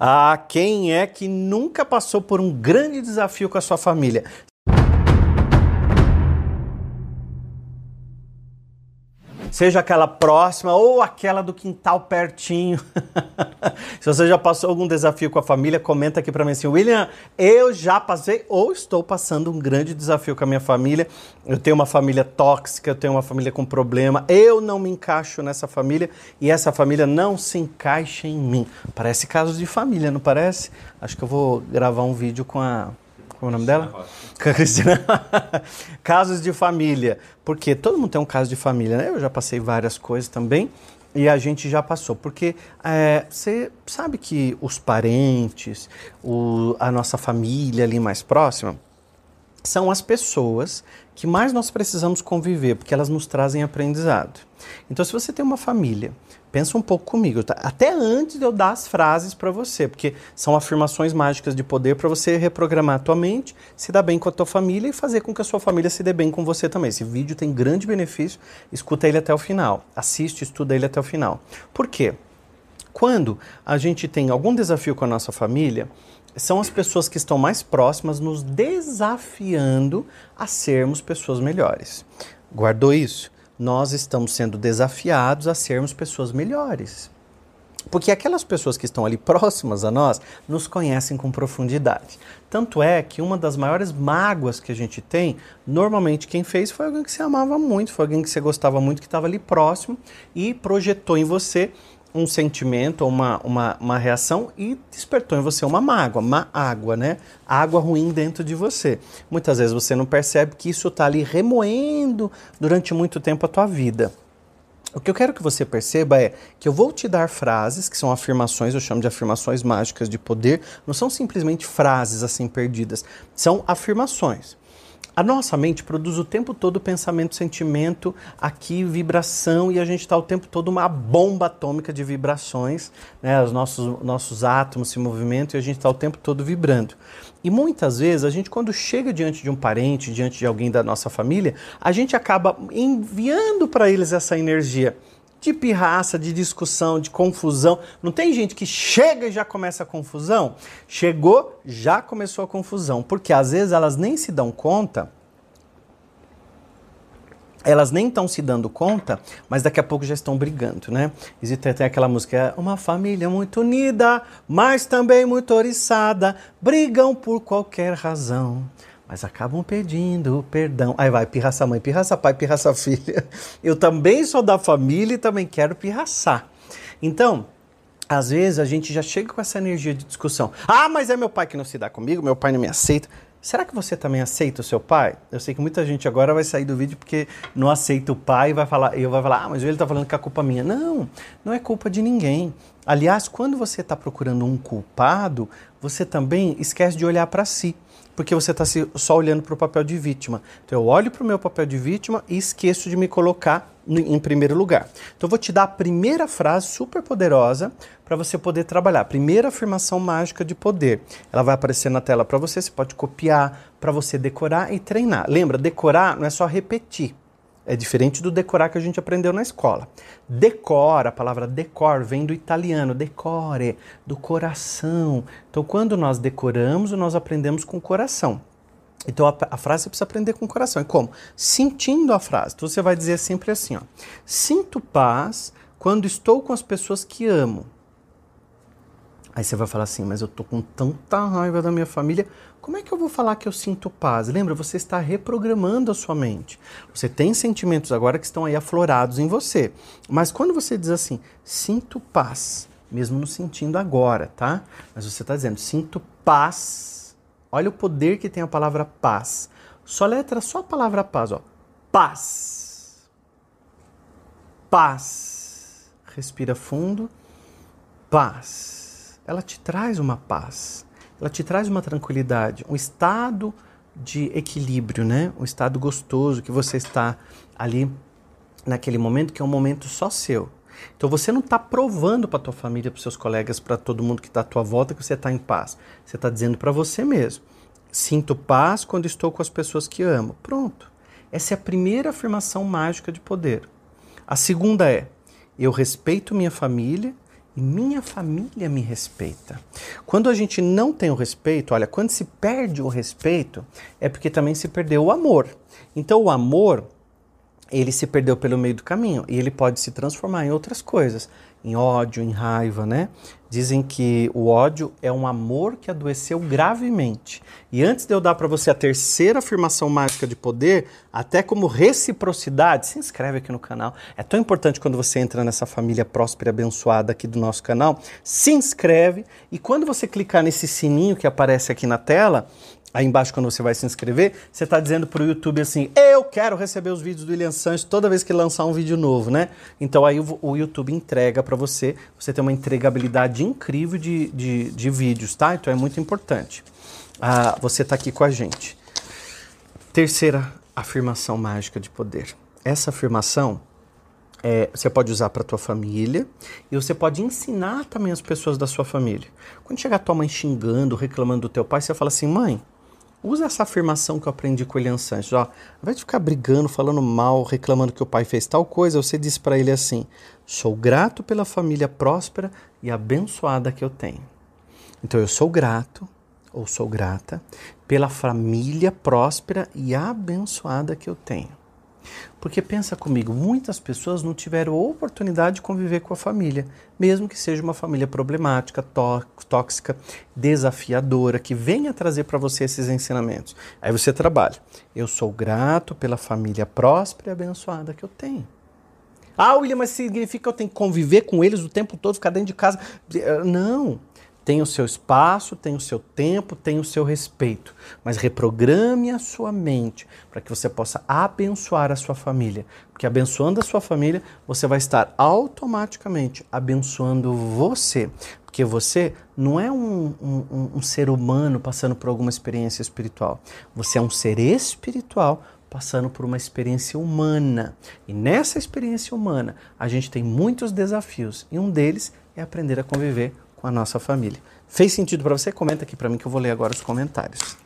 Ah, quem é que nunca passou por um grande desafio com a sua família? Seja aquela próxima ou aquela do quintal pertinho. Se você já passou algum desafio com a família, comenta aqui para mim assim, William, eu já passei ou estou passando um grande desafio com a minha família. Eu tenho uma família tóxica, eu tenho uma família com problema, eu não me encaixo nessa família e essa família não se encaixa em mim. Parece casos de família, não parece? Acho que eu vou gravar um vídeo com a qual é o nome dela? Com a Cristina. Casos de família. Porque todo mundo tem um caso de família, né? Eu já passei várias coisas também e a gente já passou. Porque é, você sabe que os parentes, o, a nossa família ali mais próxima, são as pessoas que mais nós precisamos conviver, porque elas nos trazem aprendizado. Então, se você tem uma família pensa um pouco comigo, tá? até antes de eu dar as frases para você, porque são afirmações mágicas de poder para você reprogramar a tua mente, se dar bem com a tua família e fazer com que a sua família se dê bem com você também. Esse vídeo tem grande benefício, escuta ele até o final, assiste, estuda ele até o final. Por quê? Quando a gente tem algum desafio com a nossa família, são as pessoas que estão mais próximas nos desafiando a sermos pessoas melhores. Guardou isso? nós estamos sendo desafiados a sermos pessoas melhores. Porque aquelas pessoas que estão ali próximas a nós nos conhecem com profundidade. Tanto é que uma das maiores mágoas que a gente tem, normalmente quem fez foi alguém que você amava muito, foi alguém que você gostava muito, que estava ali próximo e projetou em você um sentimento uma, uma, uma reação e despertou em você uma mágoa, uma água, né? Água ruim dentro de você. Muitas vezes você não percebe que isso está ali remoendo durante muito tempo a tua vida. O que eu quero que você perceba é que eu vou te dar frases, que são afirmações, eu chamo de afirmações mágicas de poder, não são simplesmente frases assim perdidas, são afirmações. A nossa mente produz o tempo todo pensamento, sentimento, aqui vibração e a gente está o tempo todo uma bomba atômica de vibrações, né? Os nossos, nossos átomos se movimentam e a gente está o tempo todo vibrando. E muitas vezes a gente, quando chega diante de um parente, diante de alguém da nossa família, a gente acaba enviando para eles essa energia de pirraça, de discussão, de confusão. Não tem gente que chega e já começa a confusão? Chegou, já começou a confusão, porque às vezes elas nem se dão conta. Elas nem estão se dando conta, mas daqui a pouco já estão brigando, né? Existe até aquela música, é uma família muito unida, mas também muito oriçada, brigam por qualquer razão mas acabam pedindo perdão. Aí vai, pirraça mãe, pirraça pai, pirraça filha. Eu também sou da família e também quero pirraçar. Então, às vezes a gente já chega com essa energia de discussão. Ah, mas é meu pai que não se dá comigo, meu pai não me aceita. Será que você também aceita o seu pai? Eu sei que muita gente agora vai sair do vídeo porque não aceita o pai e vai falar, eu vai falar, ah, mas ele está falando que é culpa minha. Não, não é culpa de ninguém. Aliás, quando você está procurando um culpado, você também esquece de olhar para si porque você está só olhando para o papel de vítima. Então eu olho para o meu papel de vítima e esqueço de me colocar em primeiro lugar. Então eu vou te dar a primeira frase super poderosa para você poder trabalhar. Primeira afirmação mágica de poder. Ela vai aparecer na tela para você, você pode copiar para você decorar e treinar. Lembra, decorar não é só repetir. É diferente do decorar que a gente aprendeu na escola. Decora, a palavra decor vem do italiano, decore, do coração. Então, quando nós decoramos, nós aprendemos com o coração. Então, a, a frase você precisa aprender com o coração. E como? Sentindo a frase. Então, você vai dizer sempre assim: ó, Sinto paz quando estou com as pessoas que amo. Aí você vai falar assim, mas eu tô com tanta raiva da minha família, como é que eu vou falar que eu sinto paz? Lembra, você está reprogramando a sua mente. Você tem sentimentos agora que estão aí aflorados em você. Mas quando você diz assim, sinto paz, mesmo não sentindo agora, tá? Mas você está dizendo, sinto paz. Olha o poder que tem a palavra paz. Só letra, só a palavra paz, ó. Paz. Paz. Respira fundo. Paz. Ela te traz uma paz ela te traz uma tranquilidade, um estado de equilíbrio, né? Um estado gostoso que você está ali naquele momento que é um momento só seu. Então você não está provando para tua família, para seus colegas, para todo mundo que está à tua volta que você está em paz. Você está dizendo para você mesmo: sinto paz quando estou com as pessoas que amo. Pronto. Essa é a primeira afirmação mágica de poder. A segunda é: eu respeito minha família e minha família me respeita. Quando a gente não tem o respeito, olha, quando se perde o respeito, é porque também se perdeu o amor. Então o amor, ele se perdeu pelo meio do caminho e ele pode se transformar em outras coisas, em ódio, em raiva, né? Dizem que o ódio é um amor que adoeceu gravemente. E antes de eu dar para você a terceira afirmação mágica de poder, até como reciprocidade, se inscreve aqui no canal. É tão importante quando você entra nessa família próspera e abençoada aqui do nosso canal. Se inscreve e quando você clicar nesse sininho que aparece aqui na tela, Aí embaixo, quando você vai se inscrever, você está dizendo para o YouTube assim: Eu quero receber os vídeos do William Sanches toda vez que lançar um vídeo novo, né? Então aí o, o YouTube entrega para você, você tem uma entregabilidade incrível de, de, de, vídeos, tá? Então é muito importante. Ah, você está aqui com a gente. Terceira afirmação mágica de poder. Essa afirmação é, você pode usar para tua família e você pode ensinar também as pessoas da sua família. Quando chegar tua mãe xingando, reclamando do teu pai, você fala assim: mãe Usa essa afirmação que eu aprendi com o Elian Sanches. Ó, de ficar brigando, falando mal, reclamando que o pai fez tal coisa, você diz para ele assim: sou grato pela família próspera e abençoada que eu tenho. Então eu sou grato ou sou grata pela família próspera e abençoada que eu tenho. Porque pensa comigo, muitas pessoas não tiveram oportunidade de conviver com a família, mesmo que seja uma família problemática, tóxica, desafiadora, que venha trazer para você esses ensinamentos. Aí você trabalha. Eu sou grato pela família próspera e abençoada que eu tenho. Ah, William, mas significa que eu tenho que conviver com eles o tempo todo, ficar dentro de casa? Não tem o seu espaço, tem o seu tempo, tem o seu respeito. Mas reprograme a sua mente para que você possa abençoar a sua família. Porque abençoando a sua família, você vai estar automaticamente abençoando você. Porque você não é um, um, um ser humano passando por alguma experiência espiritual. Você é um ser espiritual passando por uma experiência humana. E nessa experiência humana, a gente tem muitos desafios. E um deles é aprender a conviver com a nossa família. Fez sentido para você? Comenta aqui para mim que eu vou ler agora os comentários.